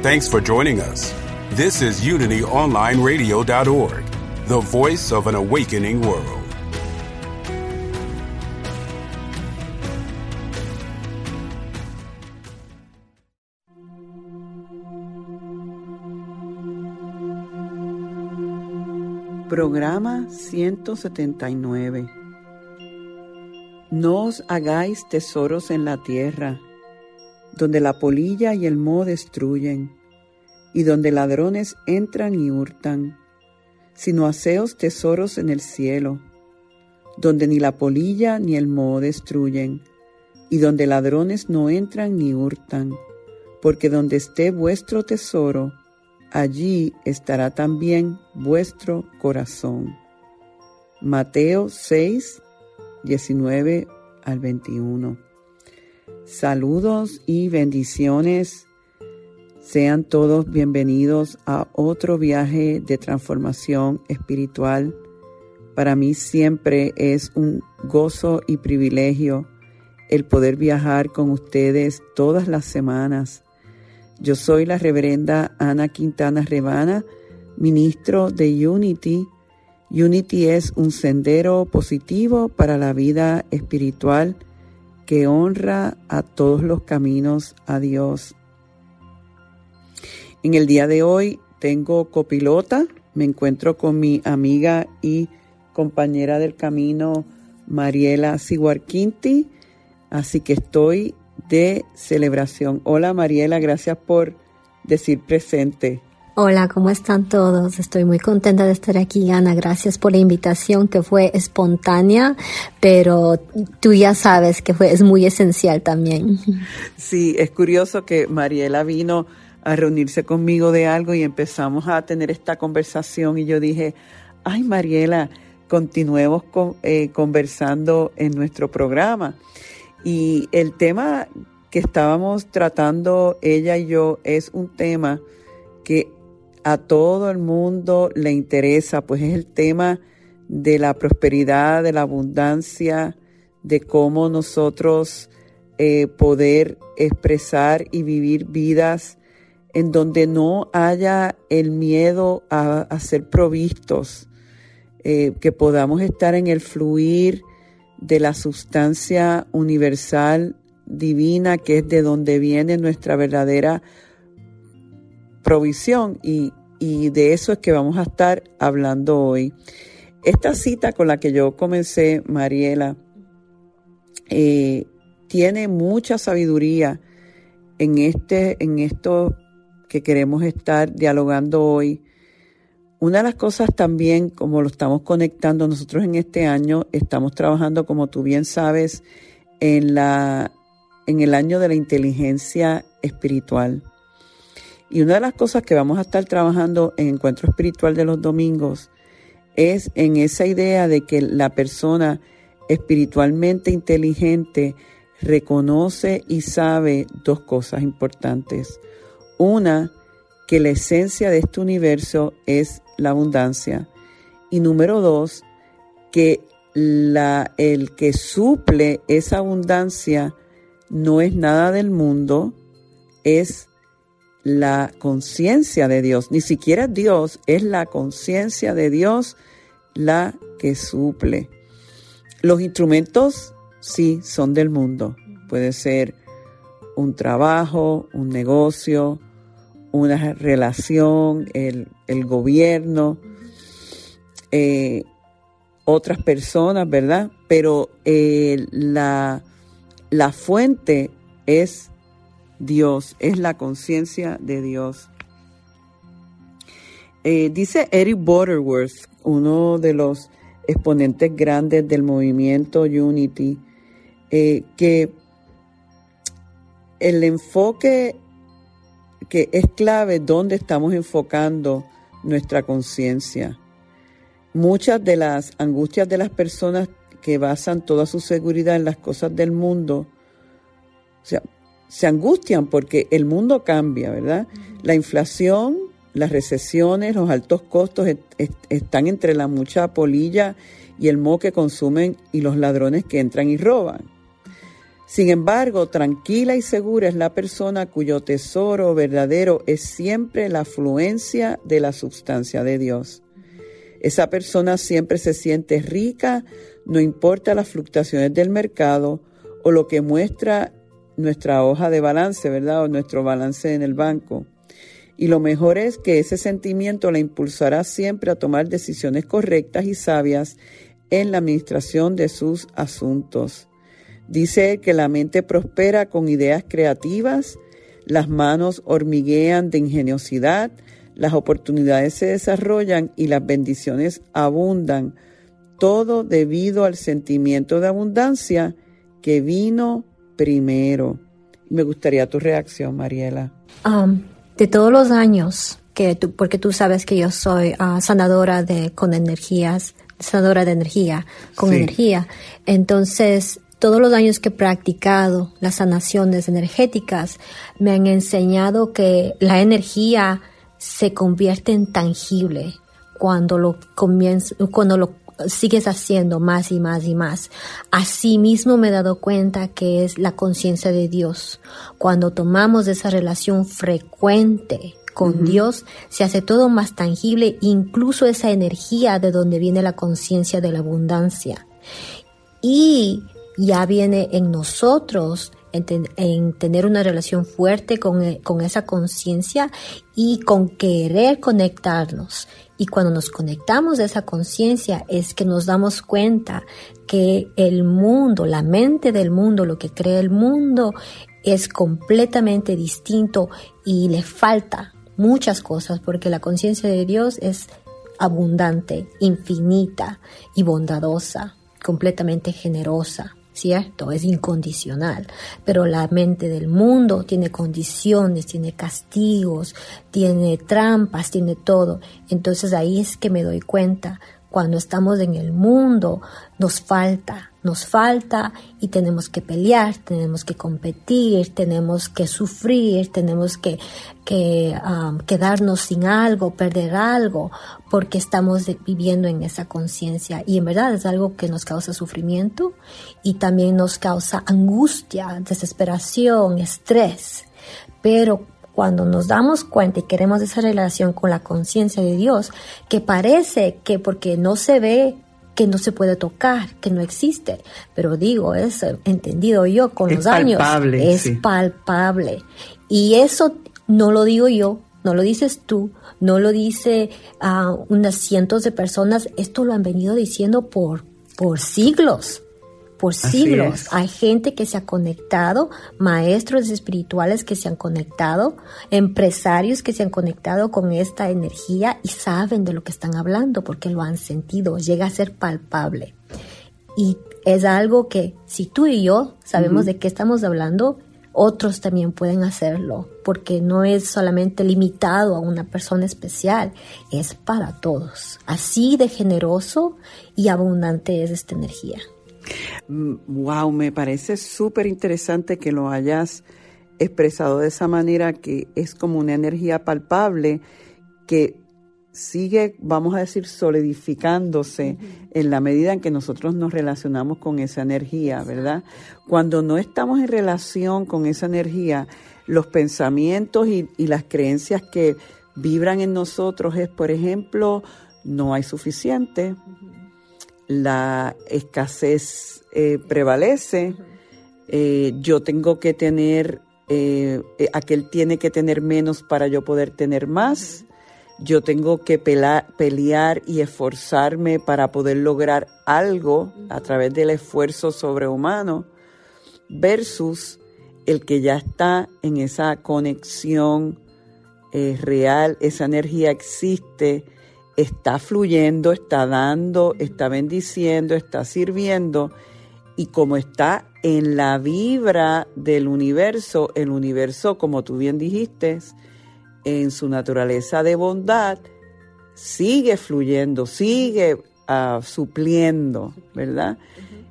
Thanks for joining us. This is UnityOnlineRadio.org, the voice of an awakening world. Programa 179 No os hagáis tesoros en la tierra, donde la polilla y el moho destruyen, y donde ladrones entran y hurtan, sino haceos tesoros en el cielo, donde ni la polilla ni el moho destruyen, y donde ladrones no entran ni hurtan, porque donde esté vuestro tesoro, allí estará también vuestro corazón. Mateo 6, 19 al 21. Saludos y bendiciones. Sean todos bienvenidos a otro viaje de transformación espiritual. Para mí siempre es un gozo y privilegio el poder viajar con ustedes todas las semanas yo soy la reverenda Ana Quintana Rebana, ministro de Unity. Unity es un sendero positivo para la vida espiritual que honra a todos los caminos a Dios. En el día de hoy tengo copilota, me encuentro con mi amiga y compañera del camino Mariela Siguarquinti, así que estoy de celebración. Hola Mariela, gracias por decir presente. Hola, ¿cómo están todos? Estoy muy contenta de estar aquí, Ana. Gracias por la invitación que fue espontánea, pero tú ya sabes que fue, es muy esencial también. Sí, es curioso que Mariela vino a reunirse conmigo de algo y empezamos a tener esta conversación y yo dije, ay Mariela, continuemos con, eh, conversando en nuestro programa. Y el tema que estábamos tratando ella y yo es un tema que a todo el mundo le interesa, pues es el tema de la prosperidad, de la abundancia, de cómo nosotros eh, poder expresar y vivir vidas en donde no haya el miedo a, ser provistos, eh, que podamos estar en el fluir de la sustancia universal divina que es de donde viene nuestra verdadera provisión. Y, de eso es que vamos a estar hablando hoy. Esta cita con la que yo comencé, Mariela, eh, tiene mucha sabiduría en, este, en esto que queremos estar dialogando hoy una de las cosas también, como lo estamos conectando nosotros en este año, estamos trabajando, como tú bien sabes, en, la, en el año de la inteligencia espiritual. Y una de las cosas que vamos a estar trabajando en Encuentro Espiritual de los domingos es en esa idea de que la persona espiritualmente inteligente reconoce y sabe dos cosas importantes. Una, que la esencia de este universo es la abundancia. Y número dos, que la, el que suple esa abundancia no es nada del mundo, es la conciencia de Dios. Ni siquiera Dios, es la conciencia de Dios la que suple. Los instrumentos sí son del mundo. Puede ser un trabajo, un negocio, una relación, el, gobierno, eh, otras personas, ¿verdad? Pero eh, la, la fuente es Dios, es la conciencia de Dios. Eh, dice Eric Butterworth, uno de los exponentes grandes del movimiento Unity, que el enfoque que es clave dónde estamos enfocando nuestra conciencia. Muchas de las angustias de las personas que basan toda su seguridad en las cosas del mundo, o sea, se angustian porque el mundo cambia, ¿verdad? La inflación, las recesiones, los altos costos están entre la mucha polilla y el moho que consumen y los ladrones que entran y roban. Sin embargo, tranquila y segura es la persona cuyo tesoro verdadero es siempre la afluencia de la sustancia de Dios. Esa persona siempre se siente rica, no importa las fluctuaciones del mercado o lo que muestra nuestra hoja de balance, ¿verdad? O nuestro balance en el banco. Y lo mejor es que ese sentimiento la impulsará siempre a tomar decisiones correctas y sabias en la administración de sus asuntos. Dice que la mente prospera con ideas creativas, las manos hormiguean de ingeniosidad, las oportunidades se desarrollan y las bendiciones abundan, todo debido al sentimiento de abundancia que vino primero. Me gustaría tu reacción, Mariela. Um, de todos los años, que tú, porque tú sabes que yo soy uh, sanadora de, con energías, sanadora de energía, con energía. Entonces, todos los años que he practicado las sanaciones energéticas me han enseñado que la energía se convierte en tangible cuando lo comienza, cuando lo sigues haciendo más y más y más. Asimismo me he dado cuenta que es la conciencia de Dios. Cuando tomamos esa relación frecuente con Dios, se hace todo más tangible, incluso esa energía de donde viene la conciencia de la abundancia. Y ya viene en nosotros en, tener una relación fuerte con, eh, con esa conciencia y con querer conectarnos. Y cuando nos conectamos a esa conciencia es que nos damos cuenta que el mundo, la mente del mundo, lo que crea el mundo es completamente distinto y le falta muchas cosas porque la conciencia de Dios es abundante, infinita y bondadosa, completamente generosa. ¿Cierto? Es incondicional, pero la mente del mundo tiene condiciones, tiene castigos, tiene trampas, tiene todo. Entonces ahí es que me doy cuenta, cuando estamos en el mundo nos falta nos falta y tenemos que pelear, tenemos que competir, tenemos que sufrir, tenemos que, um, quedarnos sin algo, perder algo, porque estamos viviendo en esa conciencia. Y en verdad es algo que nos causa sufrimiento y también nos causa angustia, desesperación, estrés. Pero cuando nos damos cuenta y queremos esa relación con la conciencia de Dios, que parece que porque no se ve que no se puede tocar, que no existe. Pero digo, es entendido yo con los años. Es palpable. Y eso no lo digo yo, no lo dices tú, no lo dice a unas cientos de personas. Esto lo han venido diciendo por, por siglos por siglos. Hay gente que se ha conectado, maestros espirituales que se han conectado, empresarios que se han conectado con esta energía y saben de lo que están hablando porque lo han sentido, llega a ser palpable. Y es algo que si tú y yo sabemos de qué estamos hablando, otros también pueden hacerlo, porque no es solamente limitado a una persona especial, es para todos. Así de generoso y abundante es esta energía. Wow, me parece súper interesante que lo hayas expresado de esa manera, que es como una energía palpable que sigue, vamos a decir, solidificándose en la medida en que nosotros nos relacionamos con esa energía, ¿verdad? Cuando no estamos en relación con esa energía, los pensamientos y, las creencias que vibran en nosotros es, por ejemplo, no hay suficiente, la escasez eh, prevalece, eh, yo tengo que tener, eh, aquel tiene que tener menos para yo poder tener más, yo tengo que pelear y esforzarme para poder lograr algo a través del esfuerzo sobrehumano, versus el que ya está en esa conexión real, esa energía existe, está fluyendo, está dando, está bendiciendo, está sirviendo y como está en la vibra del universo, el universo, como tú bien dijiste, en su naturaleza de bondad, sigue fluyendo, sigue uh, supliendo, ¿verdad?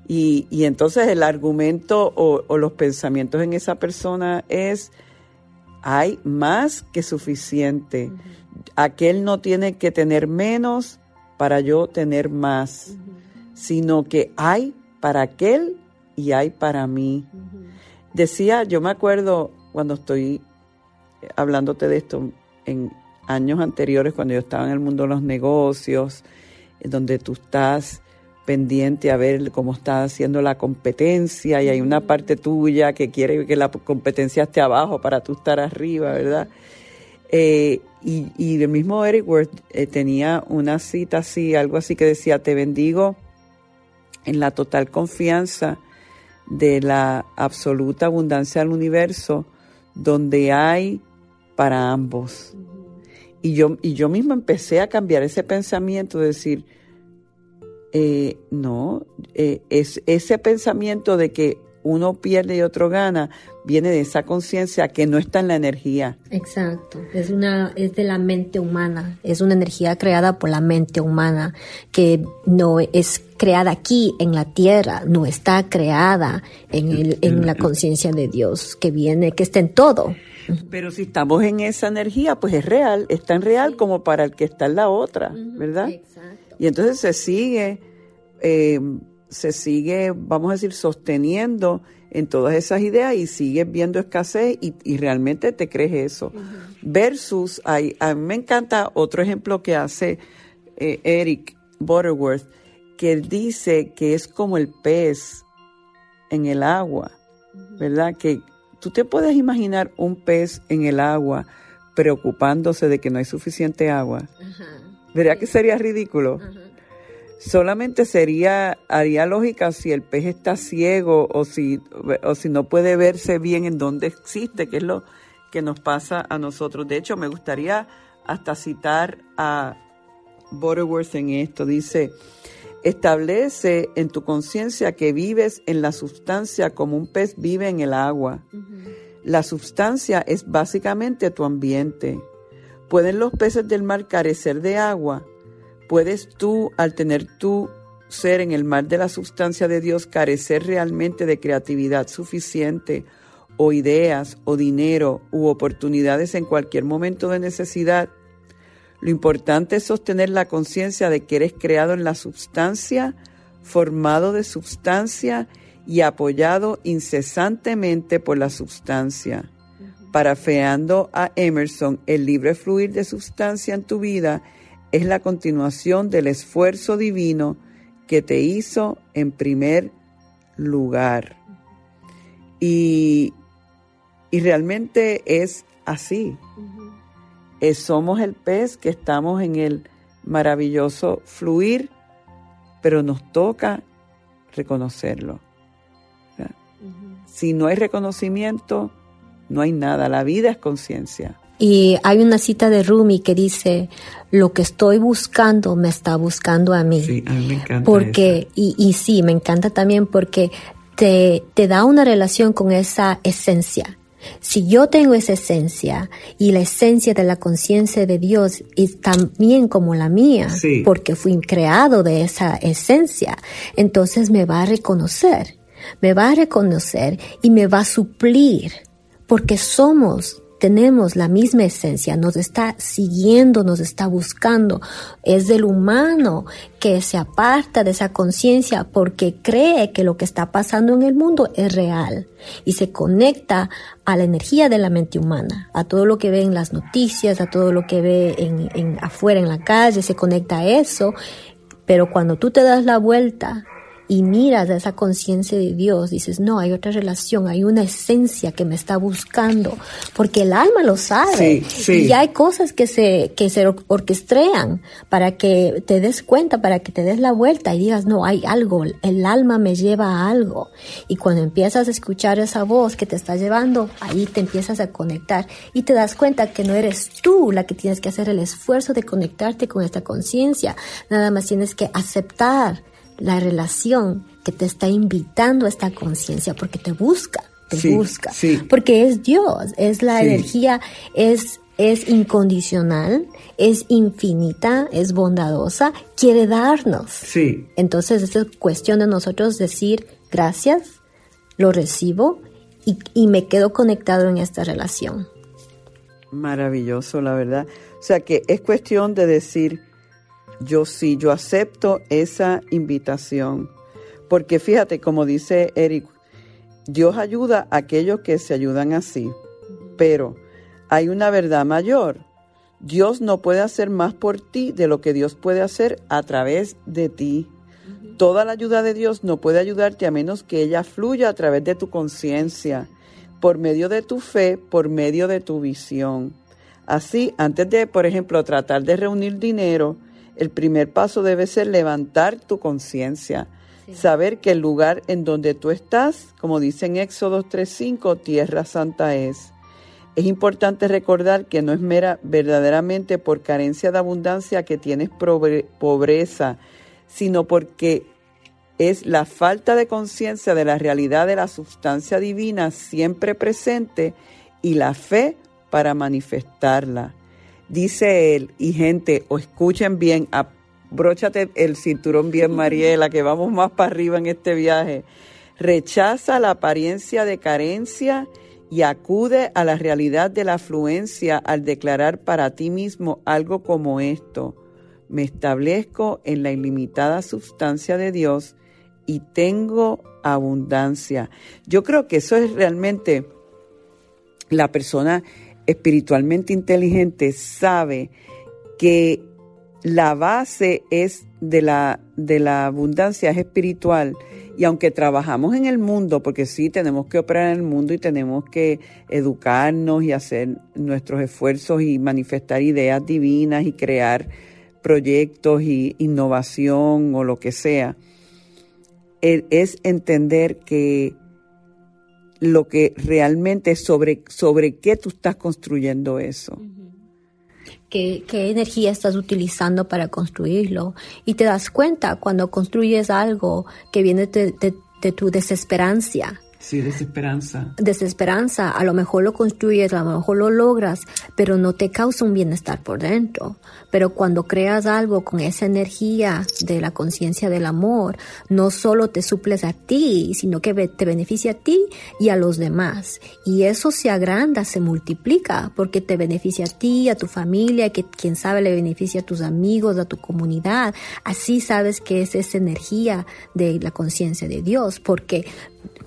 Y, y, entonces el argumento o, o, los pensamientos en esa persona es, hay más que suficiente. Aquel no tiene que tener menos para yo tener más, sino que hay para aquel y hay para mí. Decía, yo me acuerdo cuando estoy hablándote de esto en años anteriores, cuando yo estaba en el mundo de los negocios, en donde tú estás pendiente a ver cómo está haciendo la competencia y hay una parte tuya que quiere que la competencia esté abajo para tú estar arriba, ¿verdad? Eh, y, el mismo Eric Worth eh, tenía una cita así, algo así que decía, te bendigo en la total confianza de la absoluta abundancia del universo, donde hay para ambos. Y yo, y yo mismo empecé a cambiar ese pensamiento, de decir, eh, no, es ese pensamiento de que uno pierde y otro gana, viene de esa conciencia que no está en la energía. Exacto, es una es de la mente humana, es una energía creada por la mente humana que no es creada aquí en la tierra, no está creada en el, en la conciencia de Dios que viene, que está en todo. Pero si estamos en esa energía, pues es real, es tan real como para el que está en la otra, ¿verdad? Exacto. Y entonces se sigue, eh, se sigue, vamos a decir, sosteniendo en todas esas ideas y sigues viendo escasez y, realmente te crees eso. Versus, hay, a mí me encanta otro ejemplo que hace eh, Eric Butterworth, que él dice que es como el pez en el agua, ¿verdad? Que tú te puedes imaginar un pez en el agua preocupándose de que no hay suficiente agua. ¿Verdad que sería ridículo? Solamente sería, haría lógica si el pez está ciego o si, o si no puede verse bien en dónde existe, que es lo que nos pasa a nosotros. De hecho, me gustaría hasta citar a Butterworth en esto. Dice, establece en tu conciencia que vives en la sustancia como un pez vive en el agua. La sustancia es básicamente tu ambiente. ¿Pueden los peces del mar carecer de agua? ¿Puedes tú, al tener tu ser en el mar de la sustancia de Dios, carecer realmente de creatividad suficiente o ideas o dinero u oportunidades en cualquier momento de necesidad? Lo importante es sostener la conciencia de que eres creado en la sustancia, formado de sustancia y apoyado incesantemente por la sustancia. Parafeando a Emerson, el libre fluir de sustancia en tu vida es la continuación del esfuerzo divino que te hizo en primer lugar. Y, realmente es así. somos el pez que estamos en el maravilloso fluir, pero nos toca reconocerlo. Si no hay reconocimiento, no hay nada. La vida es conciencia. Y hay una cita de Rumi que dice, lo que estoy buscando me está buscando a mí. Sí, a mí me encanta. Porque, y, y, sí, me encanta también porque te, te da una relación con esa esencia. Si yo tengo esa esencia y la esencia de la conciencia de Dios es también como la mía, porque fui creado de esa esencia, entonces me va a reconocer, me va a reconocer y me va a suplir, porque somos tenemos la misma esencia, nos está siguiendo, nos está buscando. Es del humano que se aparta de esa conciencia porque cree que lo que está pasando en el mundo es real y se conecta a la energía de la mente humana, a todo lo que ve en las noticias, a todo lo que ve en, afuera en la calle, se conecta a eso. Pero cuando tú te das la vuelta y miras a esa conciencia de Dios, dices, no, hay otra relación, hay una esencia que me está buscando, porque el alma lo sabe. Y hay cosas que se, que se orquestrean para que te des cuenta, para que te des la vuelta y digas, no, hay algo, el alma me lleva a algo. Y cuando empiezas a escuchar esa voz que te está llevando, ahí te empiezas a conectar y te das cuenta que no eres tú la que tienes que hacer el esfuerzo de conectarte con esta conciencia, nada más tienes que aceptar la relación que te está invitando a esta conciencia, porque te busca, te busca, porque es Dios, es la energía, es es incondicional, es infinita, es bondadosa, quiere darnos. Sí. Entonces es cuestión de nosotros decir gracias, lo recibo y, y me quedo conectado en esta relación. Maravilloso, la verdad. O sea que es cuestión de decir, yo sí, yo acepto esa invitación. Porque fíjate, como dice Eric, Dios ayuda a aquellos que se ayudan así. Pero hay una verdad mayor. Dios no puede hacer más por ti de lo que Dios puede hacer a través de ti. Toda la ayuda de Dios no puede ayudarte a menos que ella fluya a través de tu conciencia, por medio de tu fe, por medio de tu visión. Así, antes de, por ejemplo, tratar de reunir dinero, el primer paso debe ser levantar tu conciencia, saber que el lugar en donde tú estás, como dice en Éxodo 3.5, tierra santa es. Es importante recordar que no es mera verdaderamente por carencia de abundancia que tienes pobreza, sino porque es la falta de conciencia de la realidad de la sustancia divina siempre presente y la fe para manifestarla. Dice él, y gente, o escuchen bien, abróchate el cinturón bien, Mariela, que vamos más para arriba en este viaje. Rechaza la apariencia de carencia y acude a la realidad de la afluencia al declarar para ti mismo algo como esto. Me establezco en la ilimitada sustancia de Dios y tengo abundancia. Yo creo que eso es realmente la persona espiritualmente inteligente sabe que la base es de la, de la abundancia es espiritual. Y aunque trabajamos en el mundo, porque sí tenemos que operar en el mundo y tenemos que educarnos y hacer nuestros esfuerzos y manifestar ideas divinas y crear proyectos y innovación o lo que sea, e, es entender que lo que realmente sobre, sobre qué tú estás construyendo eso. ¿Qué, ¿Qué, energía estás utilizando para construirlo? Y te das cuenta cuando construyes algo que viene de, de tu desesperanza, Sí, desesperanza. Desesperanza, a lo mejor lo construyes, a lo mejor lo logras, pero no te causa un bienestar por dentro. Pero cuando creas algo con esa energía de la conciencia del amor, no solo te suples a ti, sino que te beneficia a ti y a los demás. Y eso se agranda, se multiplica, porque te beneficia a ti, a tu familia, que quién sabe le beneficia a tus amigos, a tu comunidad. Así sabes que es esa energía de la conciencia de Dios, porque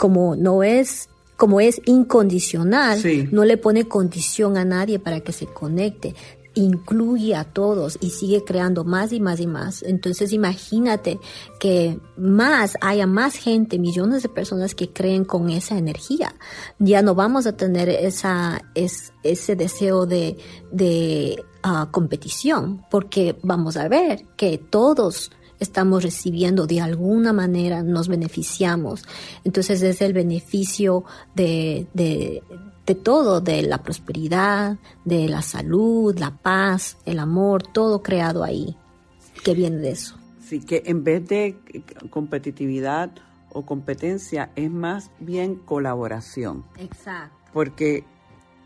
como no es como es incondicional, no le pone condición a nadie para que se conecte, incluye a todos y sigue creando más y más y más. Entonces imagínate que más haya más gente, millones de personas que creen con esa energía. Ya no vamos a tener esa, es, ese deseo de, de ah, competición, porque vamos a ver que todos estamos recibiendo de alguna manera, nos beneficiamos. Entonces es el beneficio de, de, todo, de la prosperidad, de la salud, la paz, el amor, todo creado ahí, que viene de eso. Sí, que en vez de competitividad o competencia, es más bien colaboración. Exacto. Porque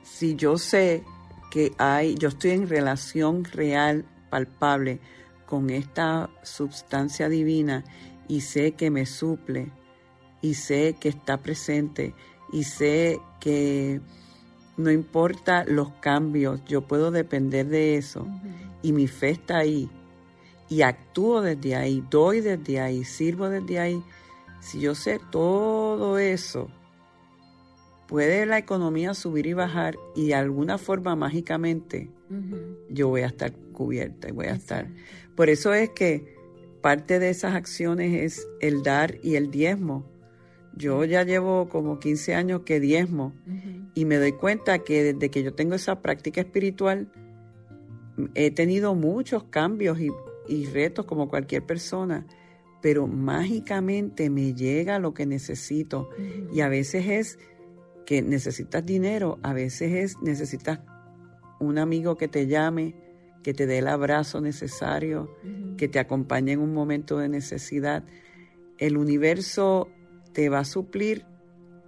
si yo sé que hay, yo estoy en relación real, palpable, con esta sustancia divina y sé que me suple y sé que está presente y sé que no importa los cambios, yo puedo depender de eso y mi fe está ahí y actúo desde ahí, doy desde ahí, sirvo desde ahí. Si yo sé todo eso, puede la economía subir y bajar y de alguna forma mágicamente yo voy a estar cubierta y voy a estar. Por eso es que parte de esas acciones es el dar y el diezmo. Yo ya llevo como 15 años que diezmo y me doy cuenta que desde que yo tengo esa práctica espiritual he tenido muchos cambios y, retos como cualquier persona, pero mágicamente me llega lo que necesito. Y a veces es que necesitas dinero, a veces es necesitas un amigo que te llame, que te dé el abrazo necesario, que te acompañe en un momento de necesidad. El universo te va a suplir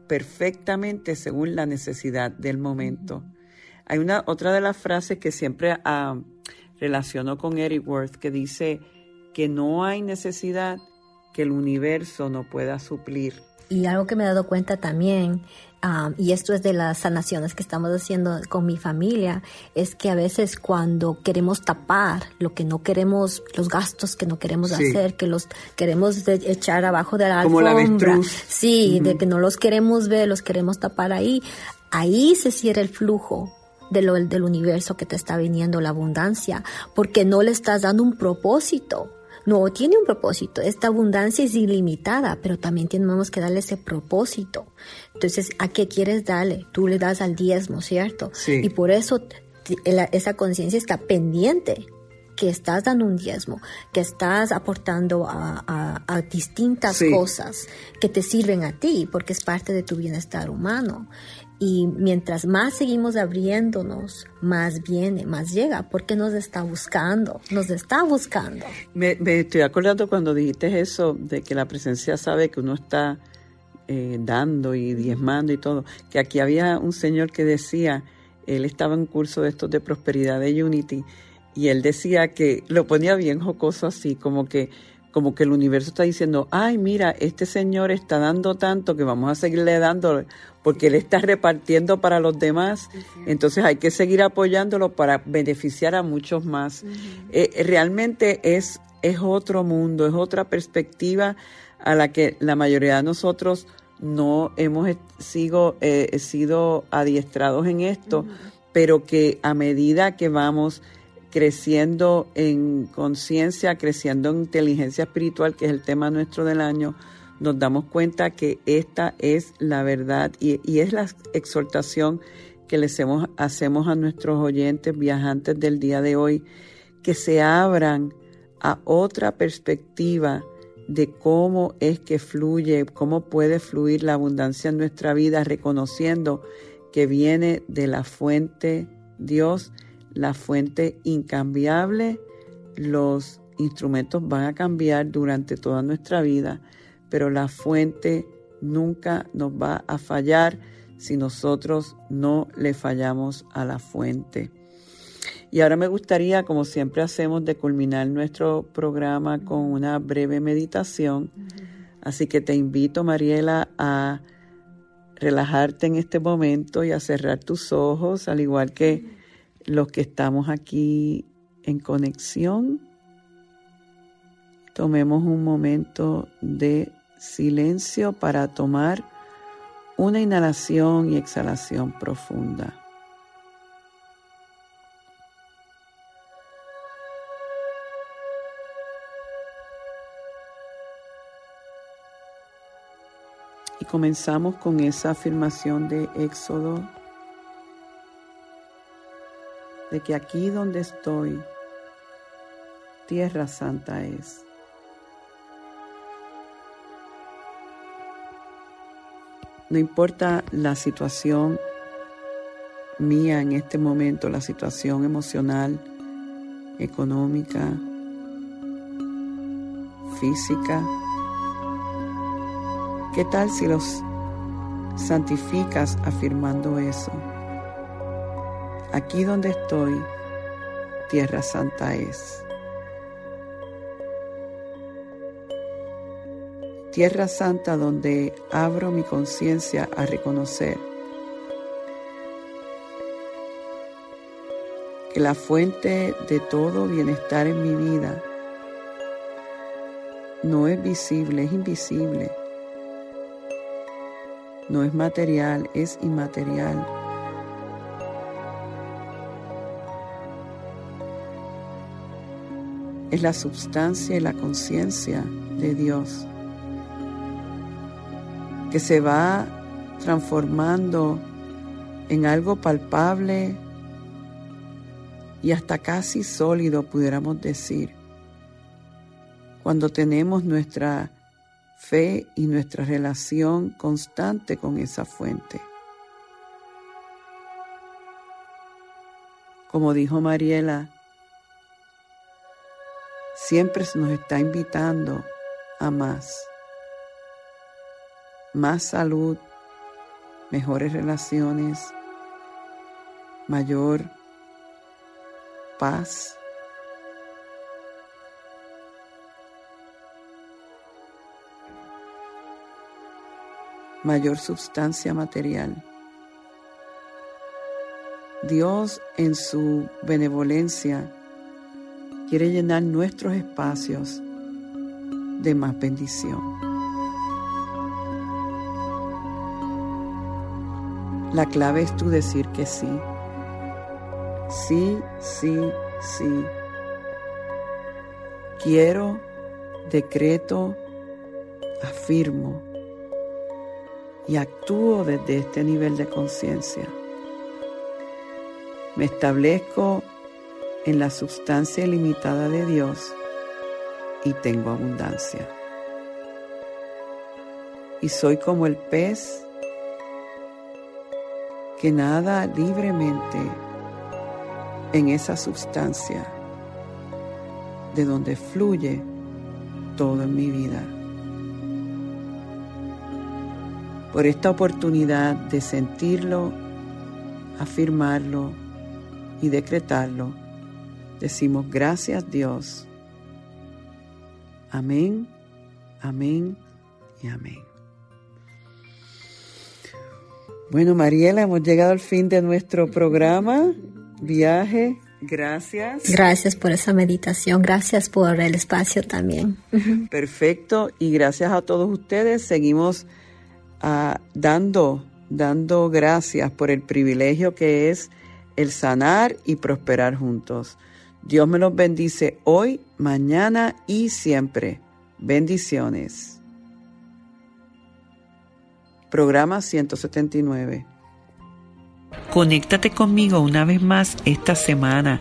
perfectamente según la necesidad del momento. Hay una otra de las frases que siempre ah, relaciono con Eric Worth que dice que no hay necesidad que el universo no pueda suplir. Y algo que me he dado cuenta también y esto es de las sanaciones que estamos haciendo con mi familia, es que a veces cuando queremos tapar lo que no queremos, los gastos que no queremos hacer, que los queremos echar abajo de la Como alfombra, sí, de que no los queremos ver, los queremos tapar ahí, ahí se cierra el flujo de lo, del universo que te está viniendo la abundancia, porque no le estás dando un propósito. No, tiene un propósito. Esta abundancia es ilimitada, pero también tenemos que darle ese propósito. Entonces, ¿a qué quieres darle? Tú le das al diezmo, ¿cierto? Sí. Y por eso esa conciencia está pendiente que estás dando un diezmo, que estás aportando a, distintas cosas que te sirven a ti, porque es parte de tu bienestar humano. Y mientras más seguimos abriéndonos, más viene, más llega, porque nos está buscando, nos está buscando. Me, estoy acordando cuando dijiste eso, de que la presencia sabe que uno está eh, dando y diezmando y todo, que aquí había un señor que decía, él estaba en un curso de estos de prosperidad de Unity, y él decía que lo ponía bien jocoso así, como que como que el universo está diciendo, ay, mira, este señor está dando tanto que vamos a seguirle dando porque él está repartiendo para los demás, entonces hay que seguir apoyándolo para beneficiar a muchos más. Eh, realmente es, es otro mundo, es otra perspectiva a la que la mayoría de nosotros no hemos sido, eh, sido adiestrados en esto, pero que a medida que vamos creciendo en conciencia, creciendo en inteligencia espiritual, que es el tema nuestro del año, nos damos cuenta que esta es la verdad y, es la exhortación que les hacemos a nuestros oyentes viajantes del día de hoy, que se abran a otra perspectiva de cómo es que fluye, cómo puede fluir la abundancia en nuestra vida, reconociendo que viene de la fuente Dios la fuente incambiable, los instrumentos van a cambiar durante toda nuestra vida, pero la fuente nunca nos va a fallar si nosotros no le fallamos a la fuente. Y ahora me gustaría, como siempre hacemos, de culminar nuestro programa con una breve meditación. Así que te invito, Mariela, a relajarte en este momento y a cerrar tus ojos, al igual que los que estamos aquí en conexión, tomemos un momento de silencio para tomar una inhalación y exhalación profunda. Y comenzamos con esa afirmación de Éxodo que aquí donde estoy, tierra santa es. No importa la situación mía en este momento, la situación emocional, económica, física. ¿Qué tal si los santificas afirmando eso? Aquí donde estoy, tierra santa es. Tierra santa donde abro mi conciencia a reconocer que la fuente de todo bienestar en mi vida no es visible, es invisible. No es material, es inmaterial. Es la substancia y la conciencia de Dios, que se va transformando en algo palpable y hasta casi sólido, pudiéramos decir, cuando tenemos nuestra fe y nuestra relación constante con esa fuente. Como dijo Mariela, siempre nos está invitando a más. Más salud, mejores relaciones, mayor paz. mayor sustancia material. Dios en su benevolencia quiere llenar nuestros espacios de más bendición. La clave es tú decir que sí. Sí, sí, sí. Quiero, decreto, afirmo y actúo desde este nivel de conciencia. Me establezco en la sustancia ilimitada de Dios y tengo abundancia. Y soy como el pez que nada libremente en esa sustancia de donde fluye todo en mi vida. Por esta oportunidad de sentirlo, afirmarlo y decretarlo, decimos gracias Dios. Amén, amén y amén. Bueno, Mariela, hemos llegado al fin de nuestro programa, viaje. Gracias. Gracias por esa meditación, gracias por el espacio también. Perfecto, y gracias a todos ustedes. Seguimos uh, dando, dando gracias por el privilegio que es el sanar y prosperar juntos. Dios me los bendice hoy, mañana y siempre. Bendiciones. Programa 179. Conéctate conmigo una vez más esta semana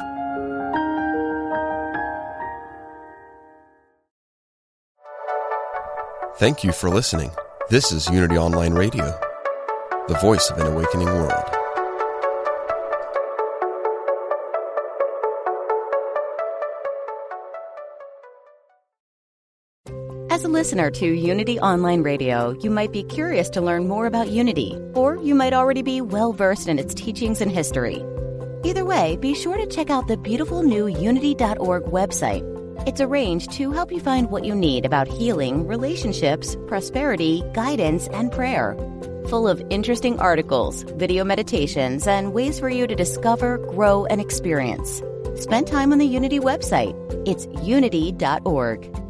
Thank you for listening. This is Unity Online Radio, the voice of an awakening world. As a listener to Unity Online Radio, you might be curious to learn more about Unity, or you might already be well versed in its teachings and history. Either way, be sure to check out the beautiful new Unity.org website it's arranged to help you find what you need about healing, relationships, prosperity, guidance, and prayer. Full of interesting articles, video meditations, and ways for you to discover, grow, and experience. Spend time on the Unity website. It's unity.org.